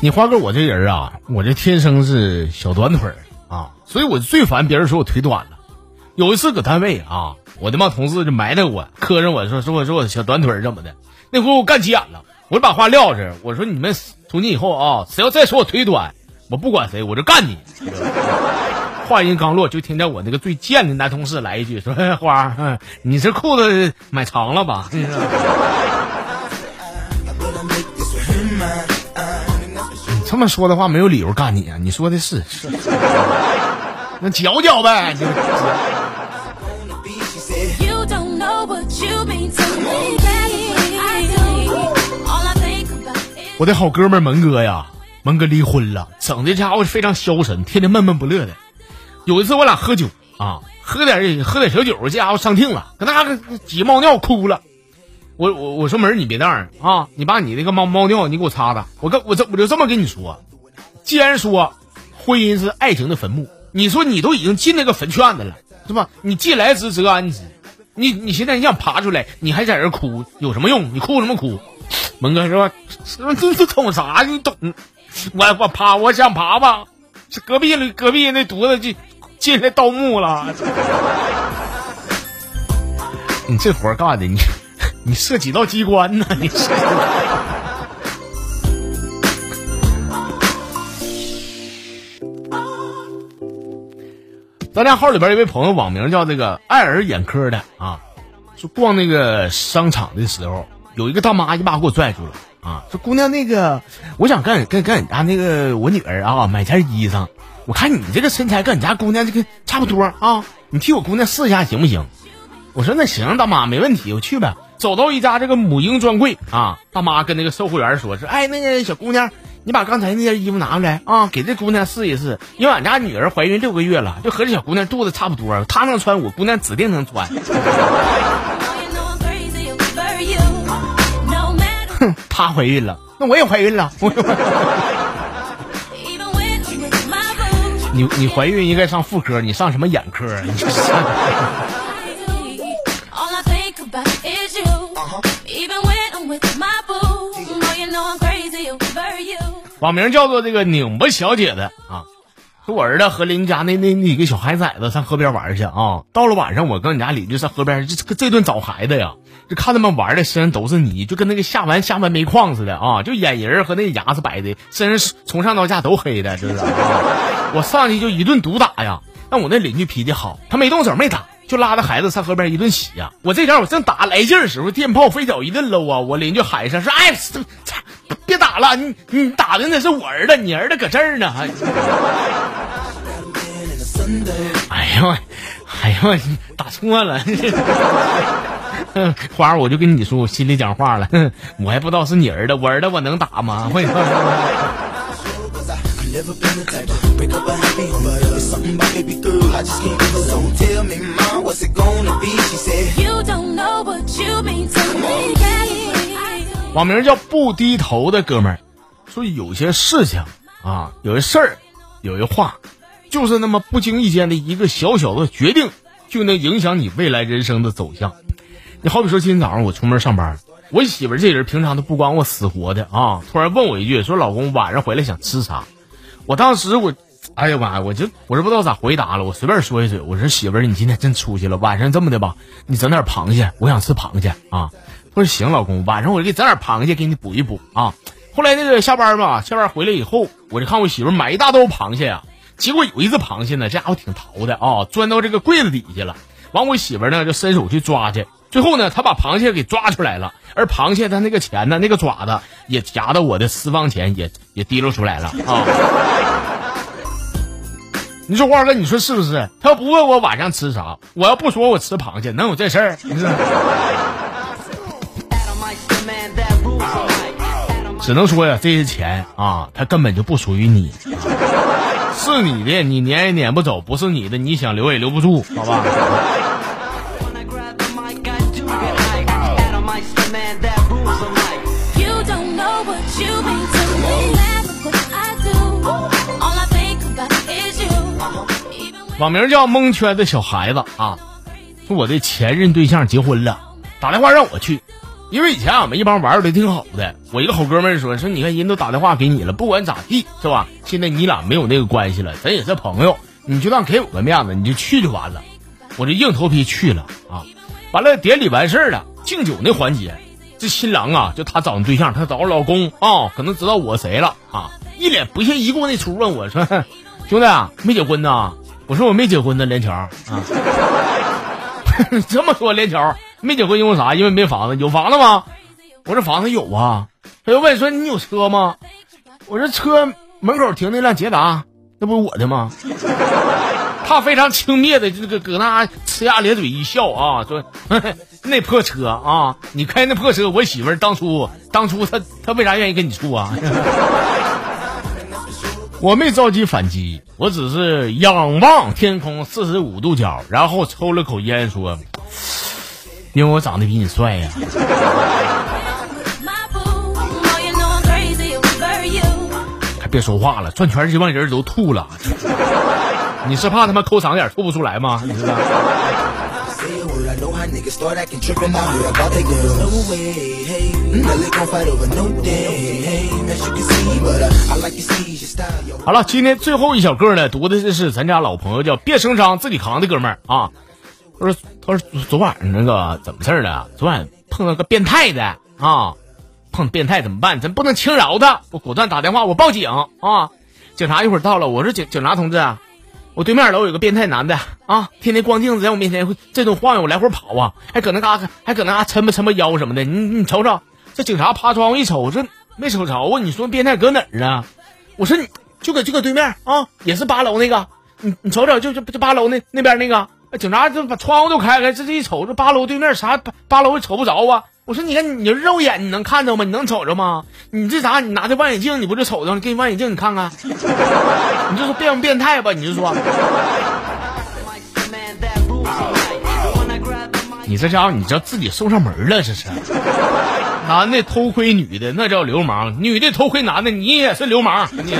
你花哥，我这人啊，我这天生是小短腿儿啊，所以我最烦别人说我腿短了。有一次搁单位啊，我的妈同事就埋汰我，磕碜我说说我说我小短腿怎么的，那回我干急眼了，我就把话撂这，我说你们从今以后啊，谁要再说我腿短，我不管谁，我就干你。话音刚落，就听见我那个最贱的男同事来一句说：“哎花儿，嗯你这裤子买长了吧？”你这么说的话，没有理由干你啊！你说的是是，那嚼嚼呗。我的好哥们儿门哥呀，蒙哥离婚了，整的家伙非常消沉，天天闷闷不乐的。有一次我俩喝酒啊，喝点喝点小酒，这家伙上听了，搁那嘎个挤猫尿哭了。我我我说门你别那样啊，你把你那个猫猫尿你给我擦擦。我跟我这我就这么跟你说，既然说婚姻是爱情的坟墓，你说你都已经进那个坟圈子了，是吧？你既来之则安之，你你现在你想爬出来，你还在这哭，有什么用？你哭什么哭？蒙哥说：“这这这懂啥？你懂？我我爬，我想爬吧。隔壁，隔壁那犊子就进来盗墓了。你这活干的，你 你射几道机关呢？你是？咱家号里边一位朋友，网名叫这个爱尔眼科的啊，说逛那个商场的时候，有一个大妈一把给我拽住了啊，说姑娘那个，我想跟跟跟俺家那个我女儿啊买件衣裳，我看你这个身材跟俺家姑娘这个差不多啊，你替我姑娘试一下行不行？我说那行，大妈没问题，我去呗。走到一家这个母婴专柜啊，大妈跟那个售货员说：“是哎，那个小姑娘，你把刚才那件衣服拿过来啊，给这姑娘试一试，因为俺家女儿怀孕六个月了，就和这小姑娘肚子差不多，她能穿，我姑娘指定能穿。哼她怀孕了，那我也怀孕了。我 even when 你你怀孕应该上妇科，你上什么眼科啊？Oh. 网名叫做这个拧巴小姐的啊，说我儿子和邻家那那那几个小孩崽子上河边玩去啊。到了晚上，我跟俺家邻居上河边，这这这顿找孩子呀，就看他们玩的身上都是泥，就跟那个下完下完煤矿似的啊，就眼仁和那牙是白的，身上从上到下都黑的，这是。我上去就一顿毒打呀，但我那邻居脾气好，他没动手没打。就拉着孩子上河边一顿洗呀、我这点我正打来劲的时候，电炮飞脚一顿搂啊！我邻居喊一声说：“哎，别打了，你你打的那是我儿子，你儿子搁这儿呢。还” 哎呀，哎呀，打错了。花儿，我就跟你说，我心里讲话了，我还不知道是你儿子，我儿子我能打吗？会。Never been the type to break up a happy home, but it's something about baby girl. I just can't give it. So tell me, mom, what's it gonna be? She said. You don't know what you mean to me. 网名叫不低头的哥们儿说，有些事情啊，有些事儿，有些话，就是那么不经意间的一个小小的决定，就能影响你未来人生的走向。你好比说，今天早上我出门上班，我媳妇儿这人平常都不管我死活的啊，突然问我一句，说老公晚上回来想吃啥？我当时我，哎呀妈呀，我就我这不知道咋回答了，我随便说一嘴，我说媳妇儿，你今天真出息了，晚上这么的吧，你整点螃蟹，我想吃螃蟹啊。我说行，老公，晚上我给你整点螃蟹，给你补一补啊。后来那个下班吧，下班回来以后，我就看我媳妇儿买一大兜螃蟹呀、结果有一只螃蟹呢，这家伙挺淘的啊，钻到这个柜子底下了。完，我媳妇儿呢就伸手去抓去，最后呢，他把螃蟹给抓出来了，而螃蟹它那个钳呢，那个爪子也夹到我的私房钱，也也提溜出来了 啊。你说花哥，你说是不是？他要不问我晚上吃啥，我要不说我吃螃蟹，能有这事儿？只能说呀，这些钱啊，它根本就不属于你，是你的你撵也撵不走，不是你的你想留也留不住，好吧？网名叫蒙圈的小孩子啊，说我的前任对象结婚了，打电话让我去，因为以前俺们一帮玩的挺好的。我一个好哥们儿说说，你看人都打电话给你了，不管咋地是吧？现在你俩没有那个关系了，咱也是朋友，你就当给我个面子，你就去就完了。我这硬头皮去了啊，完了典礼完事儿了，敬酒那环节，这新郎啊，就他找的对象，他找老公啊，可能知道我谁了啊，一脸不屑一顾那出问我说，兄弟啊，没结婚呢？我说我没结婚呢，连桥啊。这么说连桥没结婚因为啥？因为没房子，有房子吗？我这房子有啊。他又问说你有车吗？我说车门口停那辆捷达，那不是我的吗？他非常轻蔑的这个搁那呲牙咧嘴一笑啊，说 那破车啊，你开那破车，我媳妇儿当初当初她她为啥愿意跟你处啊？我没着急反击，我只是仰望天空四十五度角，然后抽了口烟说：“因为我长得比你帅呀。”还别说话了，转圈这帮人都吐了。你是怕他妈抠嗓眼吐不出来吗？你知道。好了，今天最后一小个呢，读的就是咱家老朋友叫别声张自己扛的哥们儿啊。他说：“他说昨晚那个怎么事儿了？昨晚碰到个变态的啊，碰变态怎么办？咱不能轻饶他，我果断打电话，我报警啊！警察一会儿到了，我说警警察同志，我对面楼有个变态男的啊，天天光腚在我面前会这种晃悠，来回跑啊，还搁那嘎还搁那嘎抻吧抻吧腰什么的，你你瞅瞅，这警察趴窗户一瞅，这没瞅着啊，你说变态搁哪儿啊？我说你就搁就搁对面啊，也是八楼那个，你你瞅瞅，就就就八楼那那边那个，警察就把窗户都开开，这这一瞅，这八楼对面啥八八楼也瞅不着啊。我说你看你肉眼你能看着吗？你能瞅着吗？你这啥？你拿着望远镜你不就瞅着了？给你望远镜你看看，你就说变不变态吧？你就说你这家伙你这自己送上门了，这是。男的偷窥女的那叫流氓，女的偷窥男的你也是流氓，你。